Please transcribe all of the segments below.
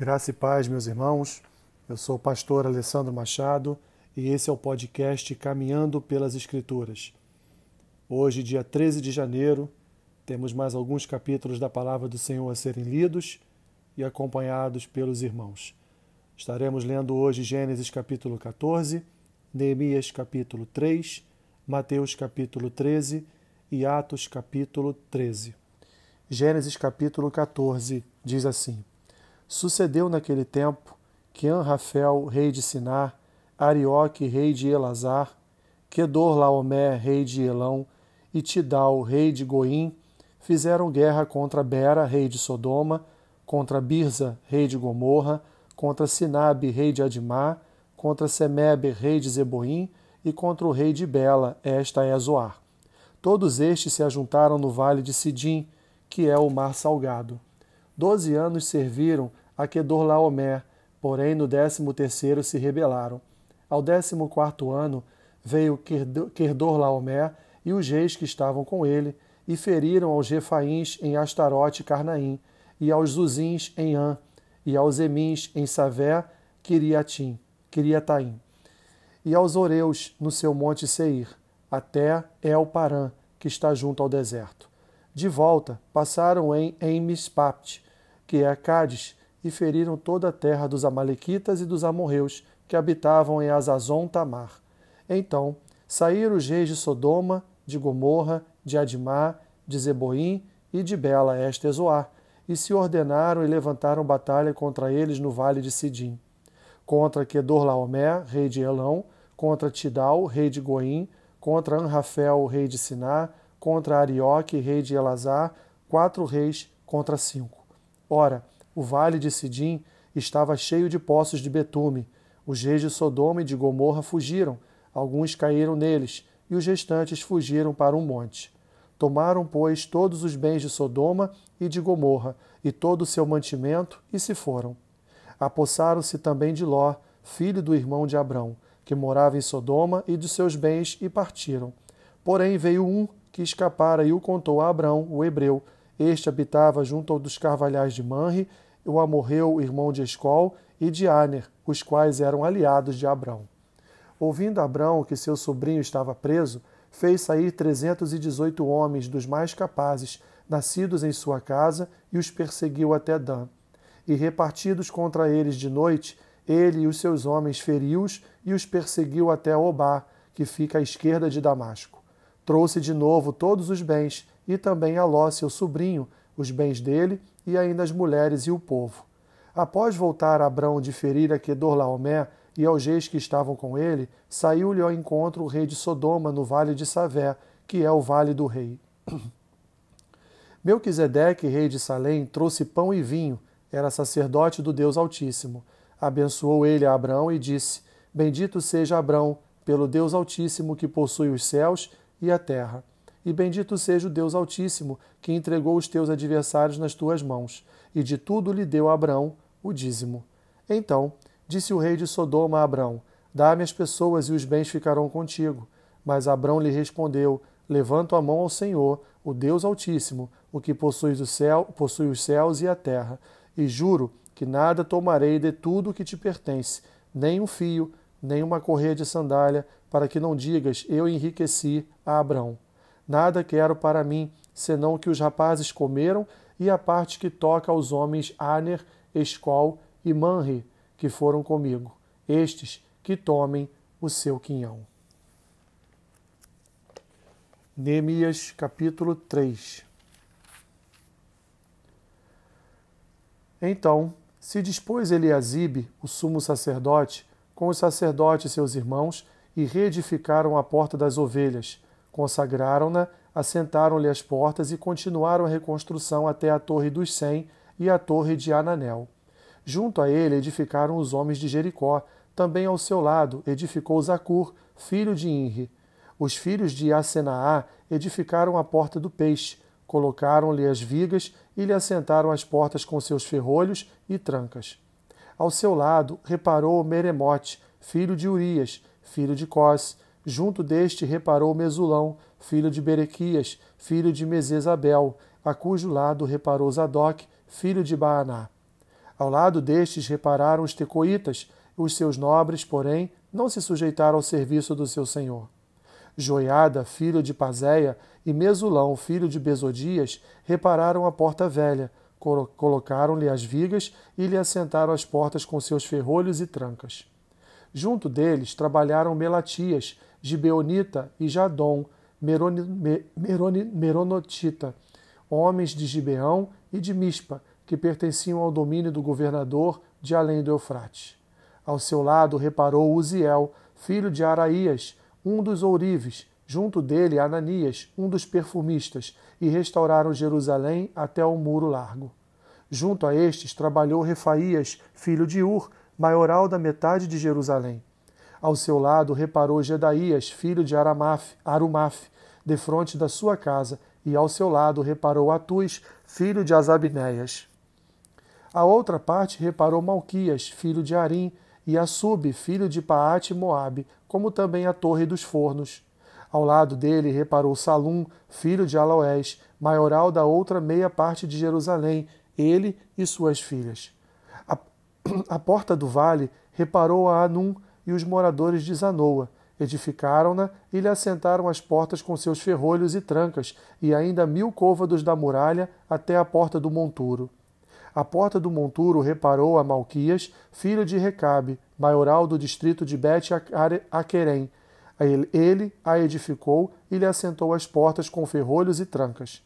Graça e paz, meus irmãos. Eu sou o pastor Alessandro Machado e esse é o podcast Caminhando pelas Escrituras. Hoje, dia 13 de janeiro, temos mais alguns capítulos da palavra do Senhor a serem lidos e acompanhados pelos irmãos. Estaremos lendo hoje Gênesis capítulo 14, Neemias capítulo 3, Mateus capítulo 13 e Atos capítulo 13. Gênesis capítulo 14 diz assim: Sucedeu naquele tempo que Anrafel, rei de Sinar, Arioque, rei de Elazar, Kedor Laomé, rei de Elão, e Tidal, rei de Goim, fizeram guerra contra Bera, rei de Sodoma, contra Birza, rei de Gomorra, contra Sinabe, rei de Admar, contra Semebe, rei de Zeboim, e contra o rei de Bela, esta é Zoar. Todos estes se ajuntaram no vale de Sidim, que é o mar salgado. Doze anos serviram a Kedorlaomer, porém no décimo terceiro se rebelaram. Ao décimo quarto ano veio Kedorlaomer e os reis que estavam com ele, e feriram aos Refaíns em Astarote e Carnaim, e aos Zuzins em An, e aos Emins em Savé, Kiriatim, Kiriataim, e aos Oreus no seu monte Seir, até El Paran, que está junto ao deserto. De volta, passaram em Emispapt, que é Cádiz, e feriram toda a terra dos Amalequitas e dos amorreus que habitavam em Azazon Tamar. Então saíram os reis de Sodoma, de Gomorra, de Admar, de Zeboim e de Bela, Ezoar, e se ordenaram e levantaram batalha contra eles no vale de Sidim. Contra Kedorlaomer, rei de Elão, contra Tidal, rei de Goim, contra Anrafel, rei de Siná, contra Arioque, rei de Elazar, quatro reis contra cinco. Ora, o vale de Sidim estava cheio de poços de betume. Os reis de Sodoma e de Gomorra fugiram, alguns caíram neles, e os restantes fugiram para um monte. Tomaram, pois, todos os bens de Sodoma e de Gomorra, e todo o seu mantimento, e se foram. Apossaram-se também de Ló, filho do irmão de Abrão, que morava em Sodoma, e de seus bens, e partiram. Porém veio um que escapara e o contou a Abrão, o hebreu. Este habitava junto ao dos carvalhais de Manre o Amorreu, irmão de Escol, e de Aner, os quais eram aliados de Abrão. Ouvindo Abrão que seu sobrinho estava preso, fez sair trezentos e dezoito homens dos mais capazes, nascidos em sua casa, e os perseguiu até Dan. E repartidos contra eles de noite, ele e os seus homens feriu-os e os perseguiu até Obá, que fica à esquerda de Damasco. Trouxe de novo todos os bens, e também a Ló, seu sobrinho, os bens dele e ainda as mulheres e o povo. Após voltar Abrão de ferir a Kedorlaomé e aos reis que estavam com ele, saiu-lhe ao encontro o rei de Sodoma no vale de Savé, que é o vale do rei. Melquisedeque, rei de Salém, trouxe pão e vinho, era sacerdote do Deus Altíssimo. Abençoou ele a Abrão e disse: Bendito seja Abrão, pelo Deus Altíssimo que possui os céus e a terra. E bendito seja o Deus Altíssimo, que entregou os teus adversários nas tuas mãos, e de tudo lhe deu a Abrão o dízimo. Então disse o rei de Sodoma a Abrão: Dá-me as pessoas e os bens ficarão contigo. Mas Abrão lhe respondeu: Levanto a mão ao Senhor, o Deus Altíssimo, o que possui, céu, possui os céus e a terra, e juro que nada tomarei de tudo o que te pertence, nem um fio, nem uma correia de sandália, para que não digas: Eu enriqueci a Abrão. Nada quero para mim, senão o que os rapazes comeram e a parte que toca aos homens Aner, Escol e Manri, que foram comigo. Estes que tomem o seu quinhão. Neemias capítulo 3 Então se dispôs Eliasibe, o sumo sacerdote, com os sacerdotes seus irmãos, e reedificaram a porta das ovelhas, Consagraram-na, assentaram-lhe as portas e continuaram a reconstrução até a Torre dos Cem e a Torre de Ananel. Junto a ele edificaram os homens de Jericó. Também ao seu lado edificou Zacur, filho de Inri. Os filhos de Asenaá edificaram a porta do peixe, colocaram-lhe as vigas e lhe assentaram as portas com seus ferrolhos e trancas. Ao seu lado reparou Meremote, filho de Urias, filho de Cós, Junto deste reparou Mesulão, filho de Berequias, filho de Mesesabel, a cujo lado reparou Zadok, filho de Baaná. Ao lado destes repararam os tecoitas, os seus nobres, porém, não se sujeitaram ao serviço do seu senhor. Joiada, filho de Pazéia, e Mesulão, filho de Besodias, repararam a porta velha, colocaram-lhe as vigas e lhe assentaram as portas com seus ferrolhos e trancas. Junto deles trabalharam Melatias, Gibeonita e Jadom, Meroni, Meroni, Meronotita, homens de Gibeão e de Mispa, que pertenciam ao domínio do governador de além do Eufrates. Ao seu lado reparou Uziel, filho de Araías, um dos ourives, junto dele Ananias, um dos perfumistas, e restauraram Jerusalém até o muro largo. Junto a estes trabalhou Refaías, filho de Ur, maioral da metade de Jerusalém. Ao seu lado reparou Gedaías, filho de Aramaf, Arumaf, defronte da sua casa, e ao seu lado reparou Atus, filho de Azabinéias. A outra parte reparou Malquias, filho de Arim, e Assub, filho de Paate Moabe, como também a Torre dos Fornos. Ao lado dele reparou Salum, filho de Aloés, maioral da outra meia parte de Jerusalém, ele e suas filhas. A, a porta do vale reparou a Anum, e os moradores de Zanoa. Edificaram-na e lhe assentaram as portas com seus ferrolhos e trancas, e ainda mil côvados da muralha até a porta do monturo. A porta do monturo reparou a Malquias, filho de Recabe, maioral do distrito de Bet-Aquerem. Ele a edificou e lhe assentou as portas com ferrolhos e trancas.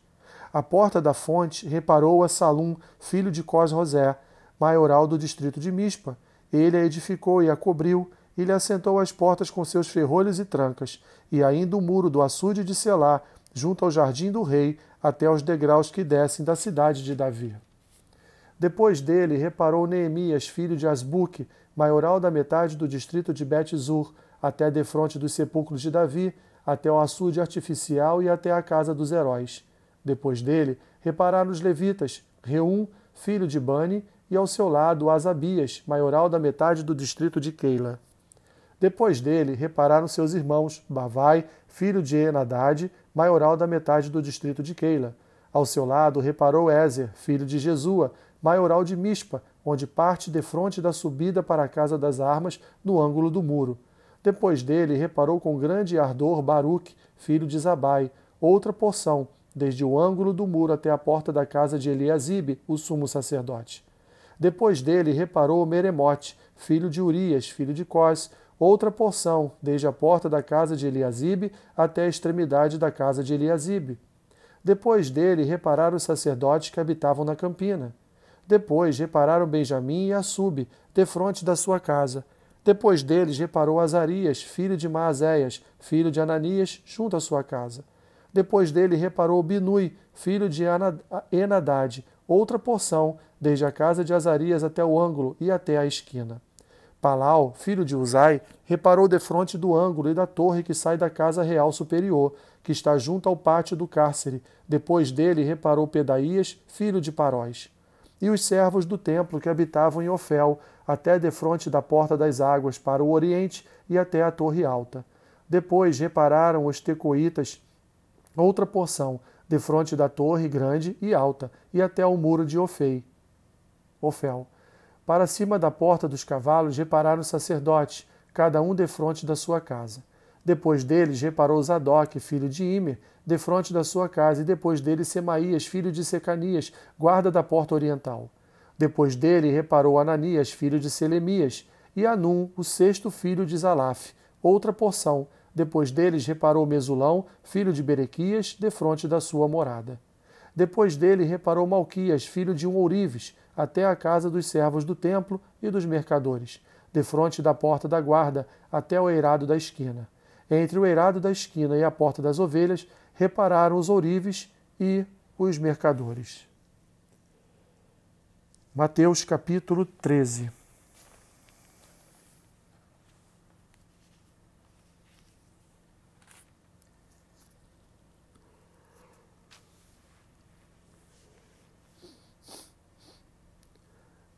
A porta da fonte reparou a Salum, filho de Cos-Rosé, maioral do distrito de Mispa. Ele a edificou e a cobriu, e lhe assentou as portas com seus ferrolhos e trancas, e ainda o muro do açude de Selá, junto ao jardim do rei, até aos degraus que descem da cidade de Davi. Depois dele reparou Neemias, filho de Asbuque, maioral da metade do distrito de Bet-Zur, até defronte dos sepulcros de Davi, até o açude artificial e até a casa dos heróis. Depois dele repararam os levitas, Reum, filho de Bani, e ao seu lado Asabias, maioral da metade do distrito de Keila. Depois dele, repararam seus irmãos, Bavai, filho de Enadad, maioral da metade do distrito de Keila. Ao seu lado, reparou Ézer, filho de Jesua, maioral de Mispa, onde parte defronte da subida para a casa das armas, no ângulo do muro. Depois dele, reparou com grande ardor Baruque, filho de Zabai, outra porção, desde o ângulo do muro até a porta da casa de Eliasibe, o sumo sacerdote. Depois dele, reparou Meremote, filho de Urias, filho de Cós, outra porção, desde a porta da casa de Eliasibe até a extremidade da casa de Eliasibe. Depois dele repararam os sacerdotes que habitavam na campina. Depois repararam Benjamim e Assub, defronte da sua casa. Depois deles reparou Azarias, filho de Maazéias, filho de Ananias, junto à sua casa. Depois dele reparou Binui, filho de Enadad, outra porção, desde a casa de Azarias até o ângulo e até a esquina. Palau, filho de Uzai, reparou defronte do ângulo e da torre que sai da casa real superior, que está junto ao pátio do cárcere. Depois dele reparou Pedaías, filho de Paróis. E os servos do templo que habitavam em Ofel, até defronte da porta das águas, para o oriente e até a torre alta. Depois repararam os tecoitas, outra porção, defronte da torre grande e alta, e até o muro de Ofei. Ofel. Para cima da porta dos cavalos repararam os sacerdotes, cada um defronte da sua casa. Depois deles reparou Zadok, filho de Imer, defronte da sua casa, e depois dele Semaías, filho de Secanias, guarda da porta oriental. Depois dele reparou Ananias, filho de Selemias, e Anum, o sexto filho de Zalaf, outra porção. Depois deles reparou Mesulão, filho de Berequias, defronte da sua morada. Depois dele reparou Malquias, filho de um ourives, até a casa dos servos do templo e dos mercadores, defronte da porta da guarda, até o eirado da esquina. Entre o eirado da esquina e a porta das ovelhas, repararam os ourives e os mercadores. Mateus capítulo 13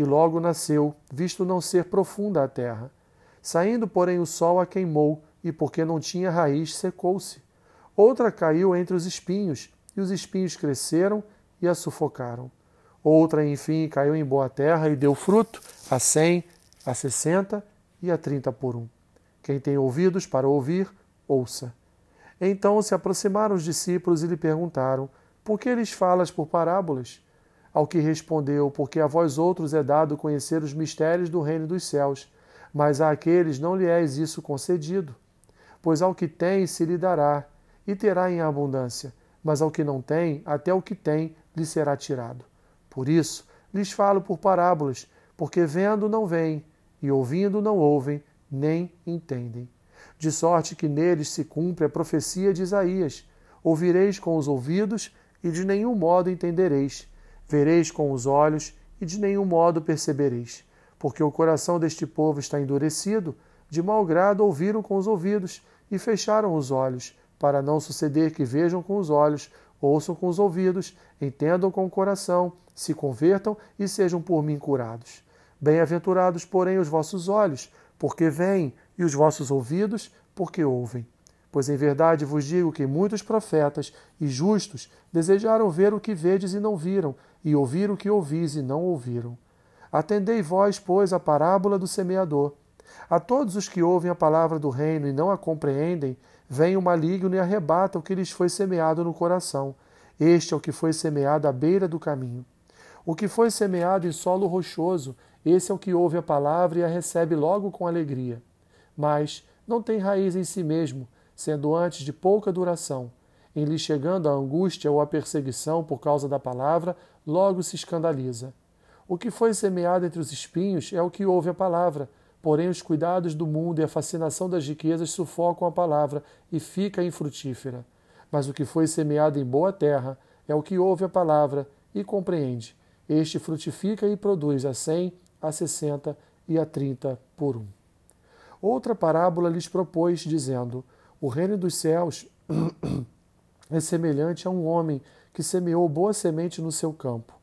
e logo nasceu, visto não ser profunda a terra. Saindo, porém, o sol a queimou, e porque não tinha raiz, secou-se. Outra caiu entre os espinhos, e os espinhos cresceram e a sufocaram. Outra, enfim, caiu em boa terra e deu fruto a cem, a sessenta e a trinta por um. Quem tem ouvidos para ouvir, ouça. Então se aproximaram os discípulos e lhe perguntaram: Por que lhes falas por parábolas? Ao que respondeu: Porque a vós outros é dado conhecer os mistérios do reino dos céus, mas a aqueles não lhe és isso concedido. Pois ao que tem se lhe dará, e terá em abundância, mas ao que não tem, até o que tem lhe será tirado. Por isso, lhes falo por parábolas, porque vendo não veem, e ouvindo não ouvem, nem entendem. De sorte que neles se cumpre a profecia de Isaías: Ouvireis com os ouvidos, e de nenhum modo entendereis. Vereis com os olhos, e de nenhum modo percebereis. Porque o coração deste povo está endurecido, de mau grado ouviram com os ouvidos, e fecharam os olhos, para não suceder que vejam com os olhos, ouçam com os ouvidos, entendam com o coração, se convertam e sejam por mim curados. Bem-aventurados, porém, os vossos olhos, porque veem, e os vossos ouvidos, porque ouvem. Pois em verdade vos digo que muitos profetas e justos desejaram ver o que vedes e não viram, e ouvir o que ouvis e não ouviram. Atendei vós, pois, a parábola do semeador. A todos os que ouvem a palavra do reino e não a compreendem, vem o maligno e arrebata o que lhes foi semeado no coração. Este é o que foi semeado à beira do caminho. O que foi semeado em solo rochoso, esse é o que ouve a palavra e a recebe logo com alegria. Mas não tem raiz em si mesmo, sendo antes de pouca duração. Em lhe chegando a angústia ou a perseguição por causa da palavra, logo se escandaliza. O que foi semeado entre os espinhos é o que ouve a palavra, porém os cuidados do mundo e a fascinação das riquezas sufocam a palavra e fica infrutífera. Mas o que foi semeado em boa terra é o que ouve a palavra e compreende. Este frutifica e produz a cem, a sessenta e a trinta por um. Outra parábola lhes propôs, dizendo: O reino dos céus é semelhante a um homem que semeou boa semente no seu campo.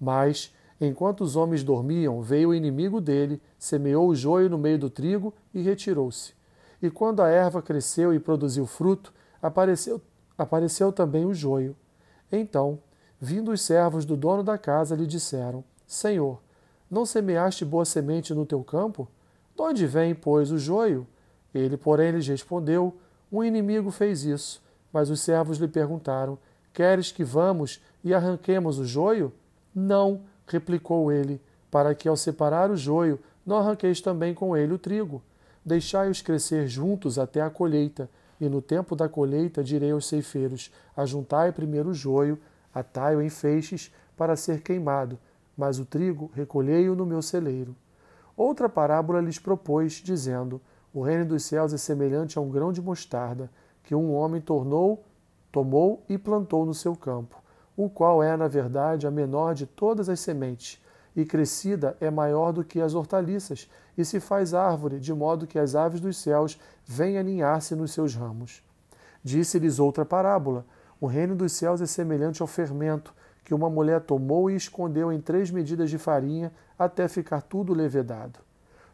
Mas, enquanto os homens dormiam, veio o inimigo dele, semeou o joio no meio do trigo e retirou-se. E quando a erva cresceu e produziu fruto, apareceu, apareceu também o joio. Então, vindo os servos do dono da casa, lhe disseram: Senhor, não semeaste boa semente no teu campo? De onde vem, pois, o joio? Ele, porém, lhes respondeu: Um inimigo fez isso. Mas os servos lhe perguntaram: Queres que vamos e arranquemos o joio? Não, replicou ele, para que ao separar o joio, não arranqueis também com ele o trigo. Deixai-os crescer juntos até a colheita, e no tempo da colheita direi aos ceifeiros: Ajuntai primeiro o joio, atai-o em feixes para ser queimado, mas o trigo recolhei-o no meu celeiro. Outra parábola lhes propôs, dizendo: O reino dos céus é semelhante a um grão de mostarda, que um homem tornou, tomou e plantou no seu campo, o qual é, na verdade, a menor de todas as sementes, e crescida é maior do que as hortaliças, e se faz árvore, de modo que as aves dos céus vêm aninhar-se nos seus ramos. Disse-lhes outra parábola: O reino dos céus é semelhante ao fermento, que uma mulher tomou e escondeu em três medidas de farinha até ficar tudo levedado.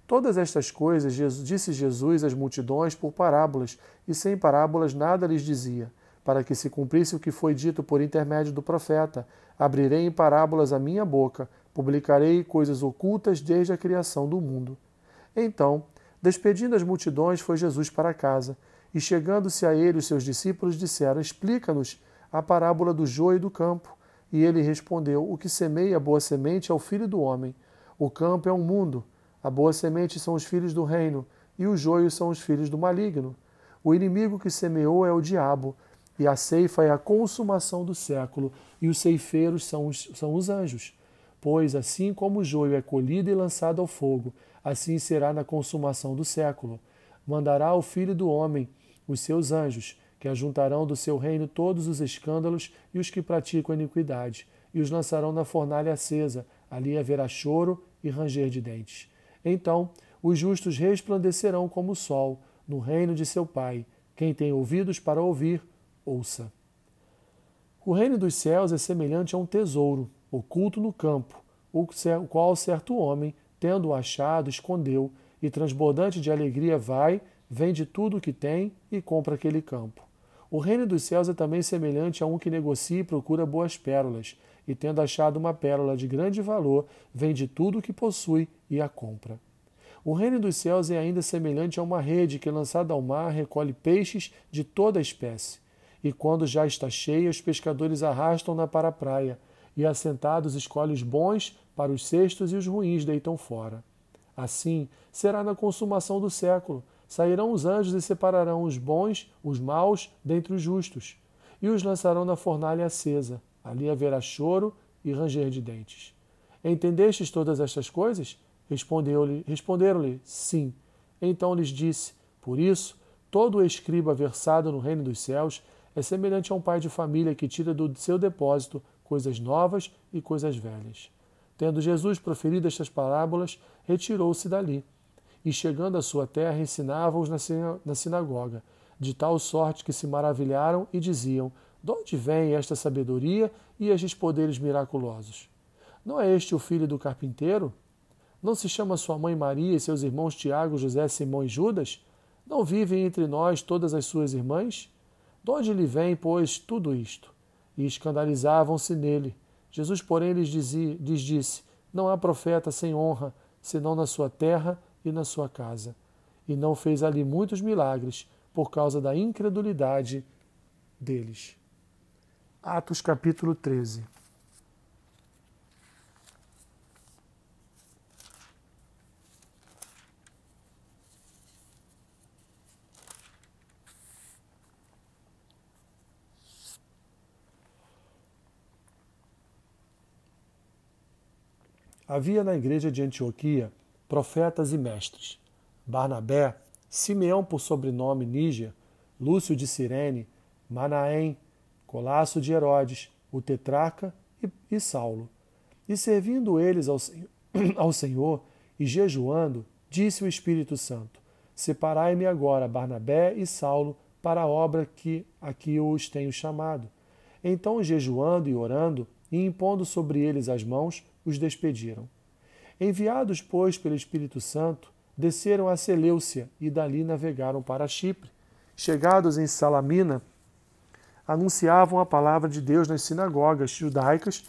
Todas estas coisas disse Jesus às multidões por parábolas, e sem parábolas nada lhes dizia, para que se cumprisse o que foi dito por intermédio do profeta: Abrirei em parábolas a minha boca, publicarei coisas ocultas desde a criação do mundo. Então, despedindo as multidões, foi Jesus para casa, e chegando-se a ele, os seus discípulos disseram: Explica-nos a parábola do joio e do campo. E ele respondeu: O que semeia a boa semente é o filho do homem. O campo é um mundo. A boa semente são os filhos do reino, e os joios são os filhos do maligno. O inimigo que semeou é o diabo, e a ceifa é a consumação do século, e os ceifeiros são os, são os anjos. Pois assim como o joio é colhido e lançado ao fogo, assim será na consumação do século. Mandará o filho do homem os seus anjos, que ajuntarão do seu reino todos os escândalos e os que praticam iniquidade, e os lançarão na fornalha acesa. Ali haverá choro e ranger de dentes. Então os justos resplandecerão como o sol no reino de seu Pai. Quem tem ouvidos para ouvir, ouça. O reino dos céus é semelhante a um tesouro oculto no campo, o qual certo homem, tendo-o achado, escondeu, e transbordante de alegria vai, vende tudo o que tem e compra aquele campo. O reino dos céus é também semelhante a um que negocia e procura boas pérolas, e tendo achado uma pérola de grande valor, vende tudo o que possui e a compra. O reino dos céus é ainda semelhante a uma rede que, lançada ao mar, recolhe peixes de toda espécie. E quando já está cheia, os pescadores arrastam-na para a praia, e assentados escolhe os bons para os cestos e os ruins deitam fora. Assim será na consumação do século. Sairão os anjos e separarão os bons, os maus, dentre os justos, e os lançarão na fornalha acesa. Ali haverá choro e ranger de dentes. Entendestes todas estas coisas? Responderam-lhe, sim. Então lhes disse: Por isso, todo escriba versado no reino dos céus é semelhante a um pai de família que tira do seu depósito coisas novas e coisas velhas. Tendo Jesus proferido estas parábolas, retirou-se dali. E chegando à sua terra, ensinava-os na sinagoga, de tal sorte que se maravilharam e diziam: De onde vem esta sabedoria e estes poderes miraculosos? Não é este o filho do carpinteiro? Não se chama sua mãe Maria e seus irmãos Tiago, José, Simão e Judas? Não vivem entre nós todas as suas irmãs? De onde lhe vem, pois, tudo isto? E escandalizavam-se nele. Jesus, porém, lhes, dizia, lhes disse: Não há profeta sem honra, senão na sua terra e na sua casa. E não fez ali muitos milagres, por causa da incredulidade deles. Atos capítulo 13. Havia na igreja de Antioquia profetas e mestres: Barnabé, Simeão por sobrenome Níger, Lúcio de Cirene, Manaém, Colasso de Herodes, o tetrarca e, e Saulo. E servindo eles ao, ao Senhor e jejuando, disse o Espírito Santo: Separai-me agora Barnabé e Saulo para a obra que aqui os tenho chamado. Então, jejuando e orando, e impondo sobre eles as mãos, os despediram. Enviados, pois, pelo Espírito Santo, desceram a Seleucia e dali navegaram para Chipre. Chegados em Salamina, anunciavam a palavra de Deus nas sinagogas judaicas,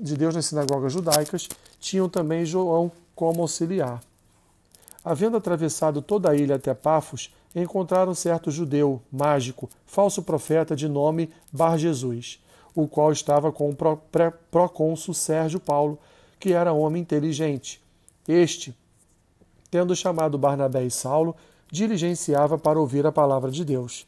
de Deus nas sinagogas judaicas, tinham também João como auxiliar. Havendo atravessado toda a ilha até Pafos, encontraram certo judeu, mágico, falso profeta de nome Bar Jesus o qual estava com o procônsul Sérgio Paulo, que era homem inteligente. Este, tendo chamado Barnabé e Saulo, diligenciava para ouvir a palavra de Deus.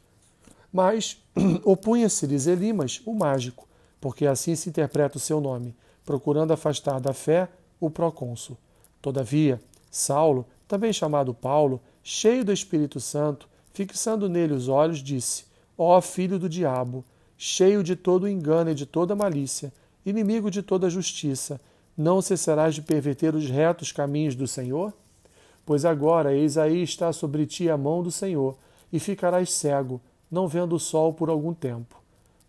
Mas opunha-se-lhes Elimas, o mágico, porque assim se interpreta o seu nome, procurando afastar da fé o procônsul. Todavia, Saulo, também chamado Paulo, cheio do Espírito Santo, fixando nele os olhos, disse: Ó filho do diabo, cheio de todo engano e de toda malícia, inimigo de toda justiça, não cessarás de perverter os retos caminhos do Senhor? Pois agora, eis aí está sobre ti a mão do Senhor, e ficarás cego, não vendo o sol por algum tempo.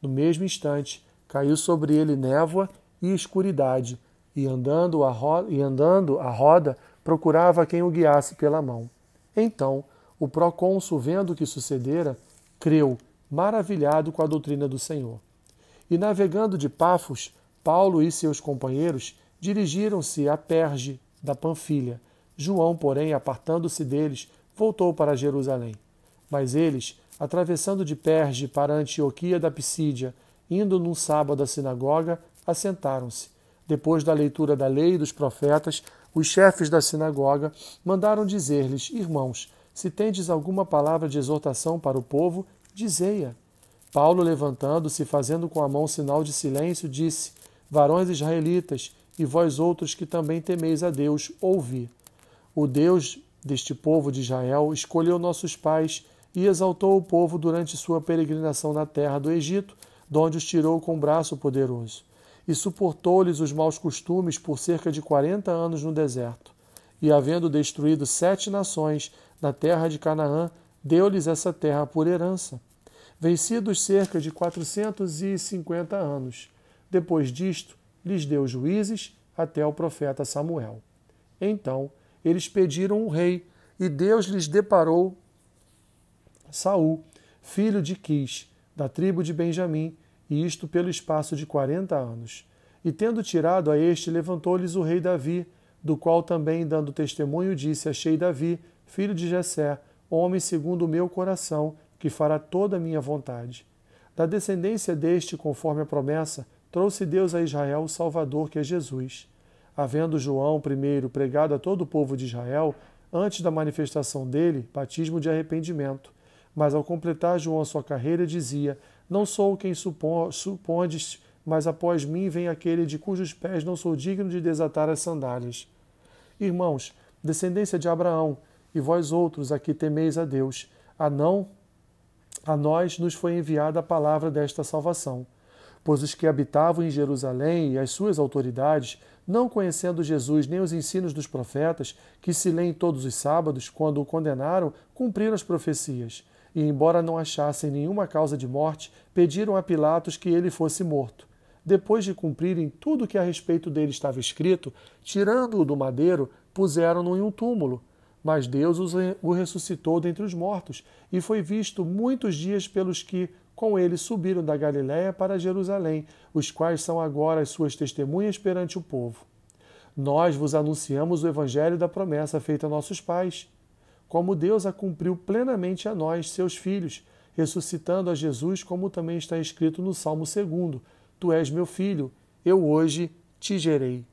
No mesmo instante, caiu sobre ele névoa e escuridade, e andando a roda, e andando a roda procurava quem o guiasse pela mão. Então, o procônsul, vendo o que sucedera, creu maravilhado com a doutrina do Senhor. E navegando de Pafos, Paulo e seus companheiros dirigiram-se a Perge da Panfilha. João, porém, apartando-se deles, voltou para Jerusalém. Mas eles, atravessando de Perge para Antioquia da Pisídia, indo num sábado à sinagoga, assentaram-se. Depois da leitura da lei e dos profetas, os chefes da sinagoga mandaram dizer-lhes: Irmãos, se tendes alguma palavra de exortação para o povo, Dizei-a. Paulo, levantando-se fazendo com a mão sinal de silêncio, disse: Varões israelitas, e vós outros que também temeis a Deus, ouvi. O Deus deste povo de Israel escolheu nossos pais e exaltou o povo durante sua peregrinação na terra do Egito, de onde os tirou com braço poderoso. e suportou-lhes os maus costumes por cerca de quarenta anos no deserto. E, havendo destruído sete nações na terra de Canaã, deu-lhes essa terra por herança. Vencidos cerca de quatrocentos e cinquenta anos. Depois disto, lhes deu juízes até o profeta Samuel. Então, eles pediram um rei, e Deus lhes deparou Saul, filho de Quis, da tribo de Benjamim, e isto pelo espaço de quarenta anos. E tendo tirado a este, levantou-lhes o rei Davi, do qual também, dando testemunho, disse: Achei Davi, filho de Jessé, homem segundo o meu coração, que fará toda a minha vontade. Da descendência deste, conforme a promessa, trouxe Deus a Israel o Salvador, que é Jesus. Havendo João primeiro pregado a todo o povo de Israel, antes da manifestação dele, batismo de arrependimento. Mas ao completar João a sua carreira, dizia: Não sou quem supondes, mas após mim vem aquele de cujos pés não sou digno de desatar as sandálias. Irmãos, descendência de Abraão, e vós outros aqui temeis a Deus, a não a nós nos foi enviada a palavra desta salvação. Pois os que habitavam em Jerusalém e as suas autoridades, não conhecendo Jesus nem os ensinos dos profetas, que se leem todos os sábados, quando o condenaram, cumpriram as profecias e, embora não achassem nenhuma causa de morte, pediram a Pilatos que ele fosse morto. Depois de cumprirem tudo o que a respeito dele estava escrito, tirando-o do madeiro, puseram-no em um túmulo. Mas Deus o ressuscitou dentre os mortos, e foi visto muitos dias pelos que com ele subiram da Galiléia para Jerusalém, os quais são agora as suas testemunhas perante o povo. Nós vos anunciamos o evangelho da promessa feita a nossos pais como Deus a cumpriu plenamente a nós, seus filhos, ressuscitando a Jesus, como também está escrito no Salmo 2: Tu és meu filho, eu hoje te gerei.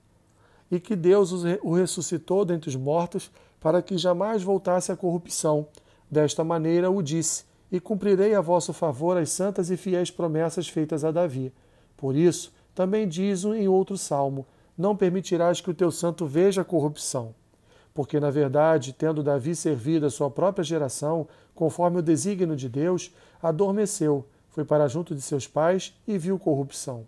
E que Deus o ressuscitou dentre os mortos, para que jamais voltasse à corrupção. Desta maneira o disse: E cumprirei a vosso favor as santas e fiéis promessas feitas a Davi. Por isso, também diz em outro salmo: Não permitirás que o teu santo veja a corrupção porque, na verdade, tendo Davi servido a sua própria geração, conforme o desígnio de Deus, adormeceu, foi para junto de seus pais e viu corrupção.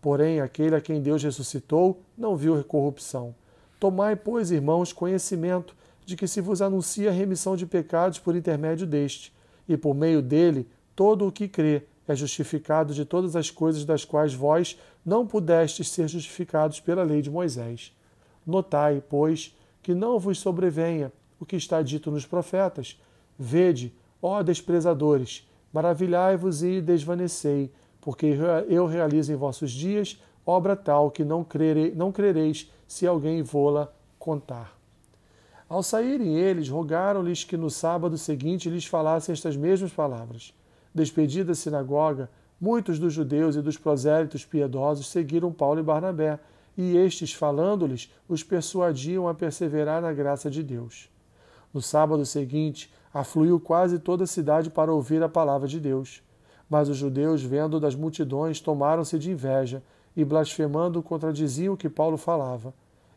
Porém, aquele a quem Deus ressuscitou não viu corrupção. Tomai, pois, irmãos, conhecimento de que se vos anuncia a remissão de pecados por intermédio deste, e por meio dele todo o que crê é justificado de todas as coisas das quais vós não pudestes ser justificados pela lei de Moisés. Notai, pois, que não vos sobrevenha o que está dito nos profetas. Vede, ó desprezadores, maravilhai-vos e desvanecei, porque eu realizo em vossos dias obra tal que não, crere, não crereis se alguém vô-la contar. Ao saírem eles, rogaram-lhes que no sábado seguinte lhes falassem estas mesmas palavras. Despedida a sinagoga, muitos dos judeus e dos prosélitos piedosos seguiram Paulo e Barnabé, e estes, falando-lhes, os persuadiam a perseverar na graça de Deus. No sábado seguinte, afluiu quase toda a cidade para ouvir a palavra de Deus. Mas os judeus, vendo das multidões, tomaram-se de inveja e, blasfemando, contradiziam o que Paulo falava.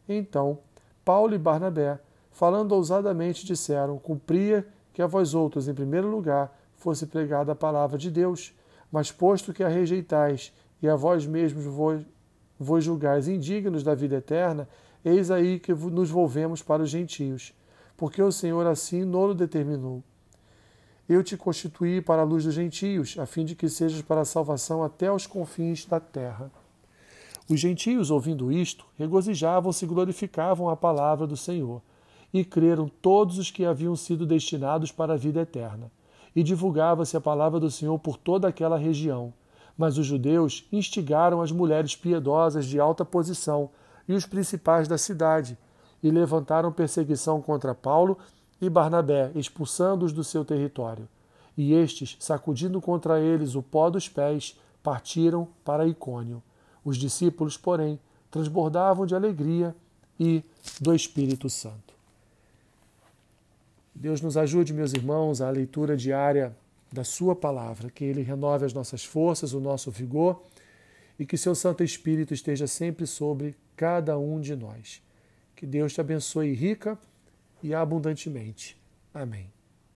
Então, Paulo e Barnabé, falando ousadamente, disseram: Cumpria que a vós outros, em primeiro lugar, fosse pregada a palavra de Deus, mas posto que a rejeitais e a vós mesmos vos julgais indignos da vida eterna, eis aí que nos volvemos para os gentios, porque o Senhor assim nolo determinou. Eu te constituí para a luz dos gentios, a fim de que sejas para a salvação até os confins da terra. Os gentios, ouvindo isto, regozijavam-se e glorificavam a palavra do Senhor, e creram todos os que haviam sido destinados para a vida eterna. E divulgava-se a palavra do Senhor por toda aquela região. Mas os judeus instigaram as mulheres piedosas de alta posição e os principais da cidade, e levantaram perseguição contra Paulo e Barnabé, expulsando-os do seu território. E estes, sacudindo contra eles o pó dos pés, partiram para Icônio. Os discípulos, porém, transbordavam de alegria e do Espírito Santo. Deus nos ajude, meus irmãos, à leitura diária da Sua palavra, que Ele renove as nossas forças, o nosso vigor e que Seu Santo Espírito esteja sempre sobre cada um de nós. Que Deus te abençoe rica e abundantemente. Amém.